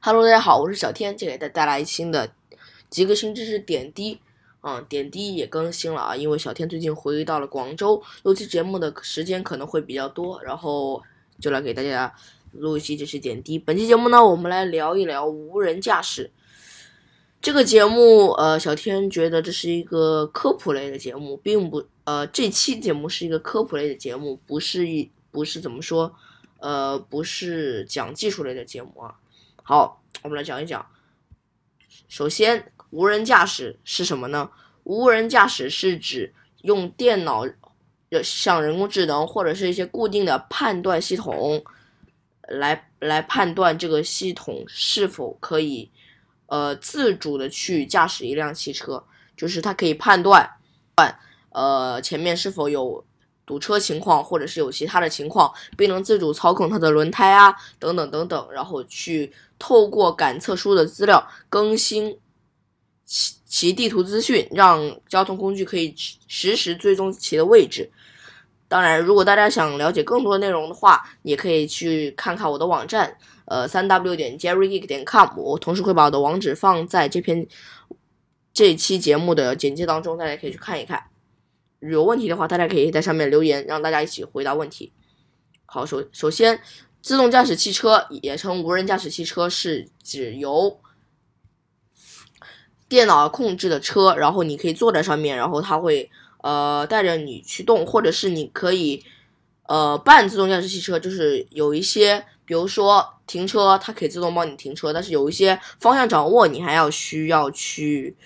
Hello，大家好，我是小天，今天给大家带来新的极客新知识点滴。嗯，点滴也更新了啊，因为小天最近回到了广州，录期节目的时间可能会比较多，然后就来给大家录一期这是点滴。本期节目呢，我们来聊一聊无人驾驶这个节目。呃，小天觉得这是一个科普类的节目，并不呃，这期节目是一个科普类的节目，不是一不是怎么说，呃，不是讲技术类的节目啊。好，我们来讲一讲。首先，无人驾驶是什么呢？无人驾驶是指用电脑，像人工智能或者是一些固定的判断系统，来来判断这个系统是否可以，呃，自主的去驾驶一辆汽车，就是它可以判断，呃，前面是否有。堵车情况，或者是有其他的情况，并能自主操控它的轮胎啊，等等等等，然后去透过感测书的资料更新其其地图资讯，让交通工具可以实时追踪其的位置。当然，如果大家想了解更多内容的话，也可以去看看我的网站，呃，三 w 点 jerrygeek 点 com，我同时会把我的网址放在这篇这期节目的简介当中，大家可以去看一看。有问题的话，大家可以在上面留言，让大家一起回答问题。好，首首先，自动驾驶汽车也称无人驾驶汽车，是指由电脑控制的车，然后你可以坐在上面，然后它会呃带着你去动，或者是你可以呃半自动驾驶汽车，就是有一些，比如说停车，它可以自动帮你停车，但是有一些方向掌握你还要需要去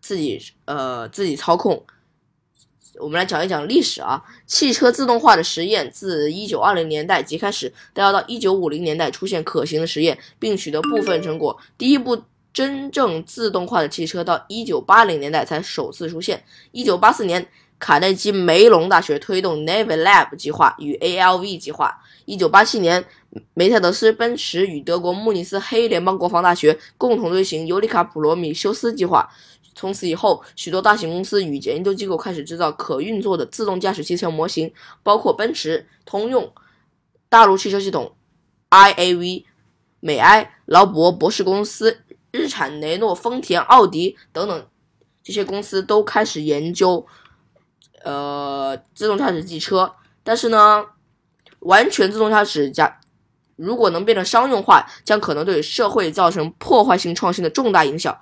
自己呃自己操控。我们来讲一讲历史啊，汽车自动化的实验自一九二零年代即开始，但要到一九五零年代出现可行的实验，并取得部分成果。第一部真正自动化的汽车到一九八零年代才首次出现。一九八四年，卡内基梅隆大学推动 Navy Lab 计划与 ALV 计划。一九八七年，梅赛德斯奔驰与德国慕尼斯黑联邦国防大学共同推行尤里卡普罗米修斯计划。从此以后，许多大型公司与研究机构开始制造可运作的自动驾驶汽车模型，包括奔驰、通用、大陆汽车系统、IAV、美埃、劳勃博士公司、日产、雷诺、丰田、奥迪等等，这些公司都开始研究呃自动驾驶汽车。但是呢，完全自动驾驶加如果能变成商用化，将可能对社会造成破坏性创新的重大影响。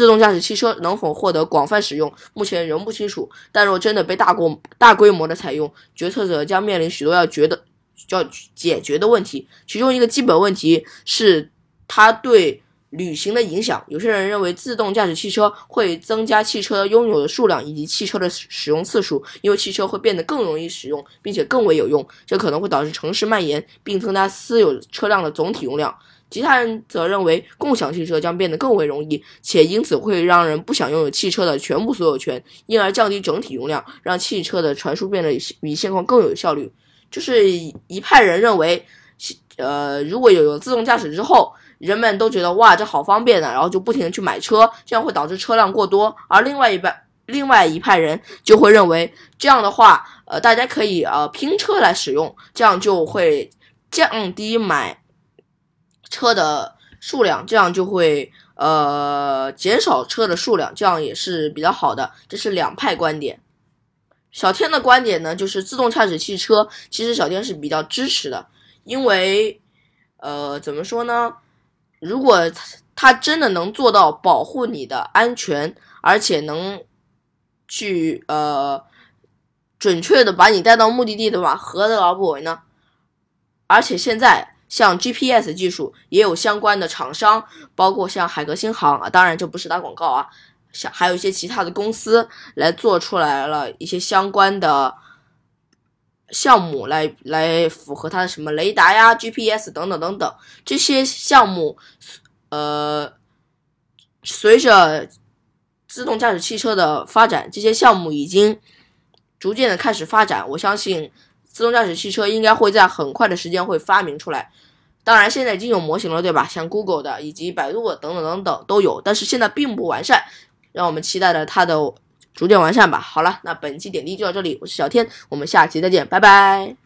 自动驾驶汽车能否获得广泛使用，目前仍不清楚。但若真的被大规大规模的采用，决策者将面临许多要觉得要解决的问题。其中一个基本问题是它对旅行的影响。有些人认为自动驾驶汽车会增加汽车拥有的数量以及汽车的使用次数，因为汽车会变得更容易使用，并且更为有用。这可能会导致城市蔓延，并增加私有车辆的总体容量。其他人则认为，共享汽车将变得更为容易，且因此会让人不想拥有汽车的全部所有权，因而降低整体容量，让汽车的传输变得比现况更有效率。就是一派人认为，呃，如果有有自动驾驶之后，人们都觉得哇，这好方便的，然后就不停的去买车，这样会导致车辆过多。而另外一半，另外一派人就会认为，这样的话，呃，大家可以呃拼车来使用，这样就会降低买。车的数量，这样就会呃减少车的数量，这样也是比较好的。这是两派观点。小天的观点呢，就是自动驾驶汽车，其实小天是比较支持的，因为呃怎么说呢？如果它真的能做到保护你的安全，而且能去呃准确的把你带到目的地的话，何乐而不为呢？而且现在。像 GPS 技术也有相关的厂商，包括像海格新航啊，当然这不是打广告啊，像还有一些其他的公司来做出来了一些相关的项目，来来符合它的什么雷达呀、GPS 等等等等这些项目，呃，随着自动驾驶汽车的发展，这些项目已经逐渐的开始发展，我相信。自动驾驶汽车应该会在很快的时间会发明出来，当然现在已经有模型了，对吧？像 Google 的以及百度等等等等都有，但是现在并不完善，让我们期待着它的逐渐完善吧。好了，那本期点滴就到这里，我是小天，我们下期再见，拜拜。